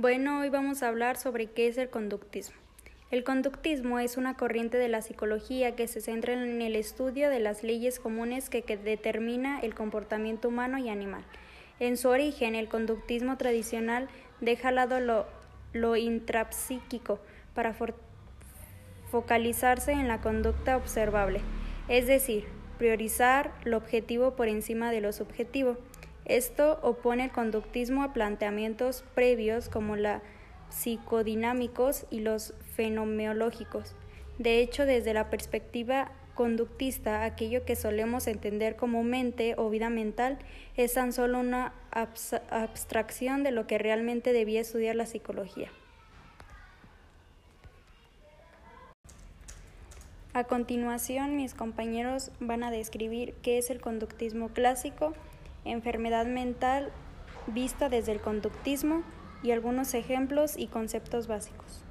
Bueno, hoy vamos a hablar sobre qué es el conductismo. El conductismo es una corriente de la psicología que se centra en el estudio de las leyes comunes que, determina el comportamiento humano y animal. En su origen, el conductismo tradicional deja al lado lo intrapsíquico para focalizarse en la conducta observable, es decir, priorizar lo objetivo por encima de lo subjetivo. Esto opone el conductismo a planteamientos previos como la psicodinámicos y los fenomeológicos. De hecho, desde la perspectiva conductista, aquello que solemos entender como mente o vida mental es tan solo una abstracción de lo que realmente debía estudiar la psicología. A continuación, mis compañeros van a describir qué es el conductismo clásico, enfermedad mental vista desde el conductismo y algunos ejemplos y conceptos básicos.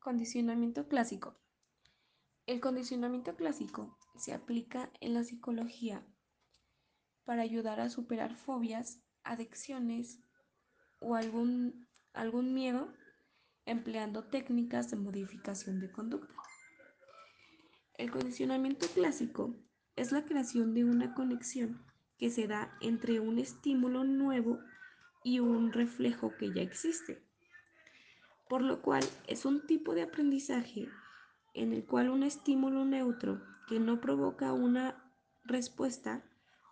Condicionamiento clásico. El condicionamiento clásico se aplica en la psicología para ayudar a superar fobias, adicciones o algún, algún miedo empleando técnicas de modificación de conducta. El condicionamiento clásico es la creación de una conexión que se da entre un estímulo nuevo y un reflejo que ya existe. Por lo cual es un tipo de aprendizaje en el cual un estímulo neutro que no provoca una respuesta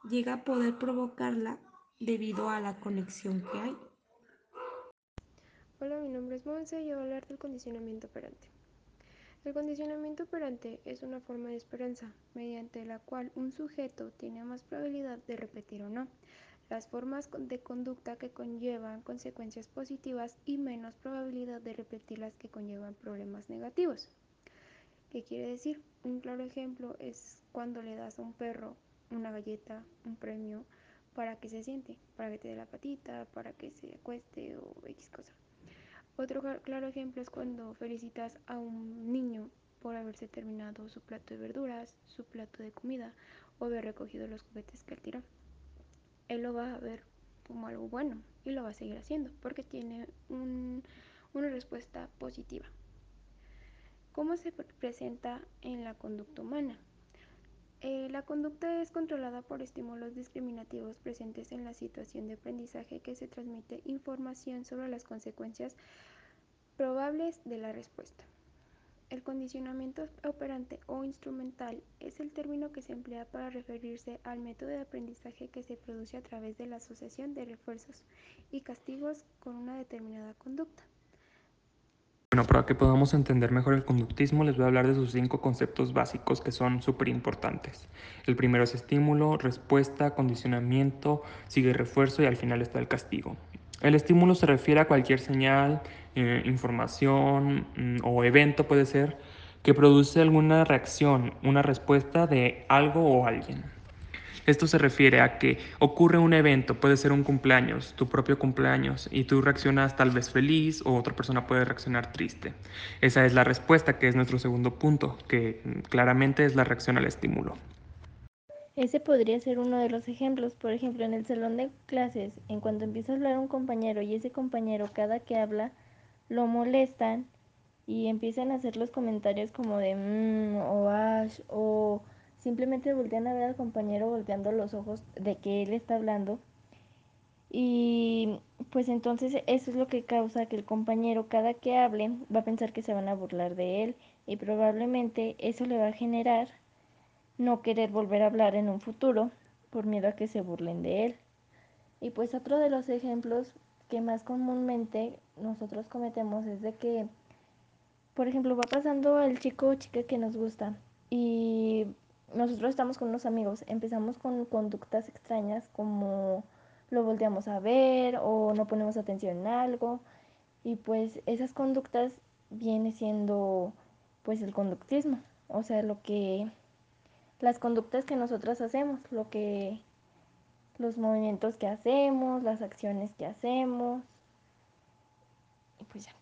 llega a poder provocarla debido a la conexión que hay. Hola, mi nombre es Monse y voy a hablar del condicionamiento operante. El condicionamiento operante es una forma de esperanza mediante la cual un sujeto tiene más probabilidad de repetir o no las formas de conducta que conllevan consecuencias positivas y menos probabilidad de repetir las que conllevan problemas negativos. ¿Qué quiere decir? Un claro ejemplo es cuando le das a un perro una galleta, un premio, para que se siente, para que te dé la patita, para que se acueste o X cosa. Otro claro ejemplo es cuando felicitas a un niño por haberse terminado su plato de verduras, su plato de comida o haber recogido los juguetes que él tiró. Él lo va a ver como algo bueno y lo va a seguir haciendo porque tiene una respuesta positiva. ¿Cómo se presenta en la conducta humana? Eh, la conducta es controlada por estímulos discriminativos presentes en la situación de aprendizaje que se transmite información sobre las consecuencias probables de la respuesta. El condicionamiento operante o instrumental es el término que se emplea para referirse al método de aprendizaje que se produce a través de la asociación de refuerzos y castigos con una determinada conducta. Bueno, para que podamos entender mejor el conductismo, les voy a hablar de sus cinco conceptos básicos que son súper importantes. El primero es estímulo, respuesta, condicionamiento, sigue refuerzo y al final está el castigo. El estímulo se refiere a cualquier señal, eh, información mm, o evento puede ser que produce alguna reacción, una respuesta de algo o alguien. Esto se refiere a que ocurre un evento, puede ser un cumpleaños, tu propio cumpleaños, y tú reaccionas tal vez feliz o otra persona puede reaccionar triste. Esa es la respuesta, que es nuestro segundo punto, que claramente es la reacción al estímulo. Ese podría ser uno de los ejemplos, por ejemplo, en el salón de clases, en cuanto empieza a hablar un compañero y ese compañero cada que habla lo molestan y empiezan a hacer los comentarios como de mmm o ash o simplemente voltean a ver al compañero volteando los ojos de que él está hablando y pues entonces eso es lo que causa que el compañero cada que hable va a pensar que se van a burlar de él y probablemente eso le va a generar no querer volver a hablar en un futuro por miedo a que se burlen de él. Y pues otro de los ejemplos que más comúnmente nosotros cometemos es de que, por ejemplo, va pasando el chico o chica que nos gusta y nosotros estamos con unos amigos, empezamos con conductas extrañas como lo volteamos a ver o no ponemos atención en algo y pues esas conductas viene siendo pues el conductismo, o sea, lo que las conductas que nosotras hacemos, lo que los movimientos que hacemos, las acciones que hacemos. Y pues ya.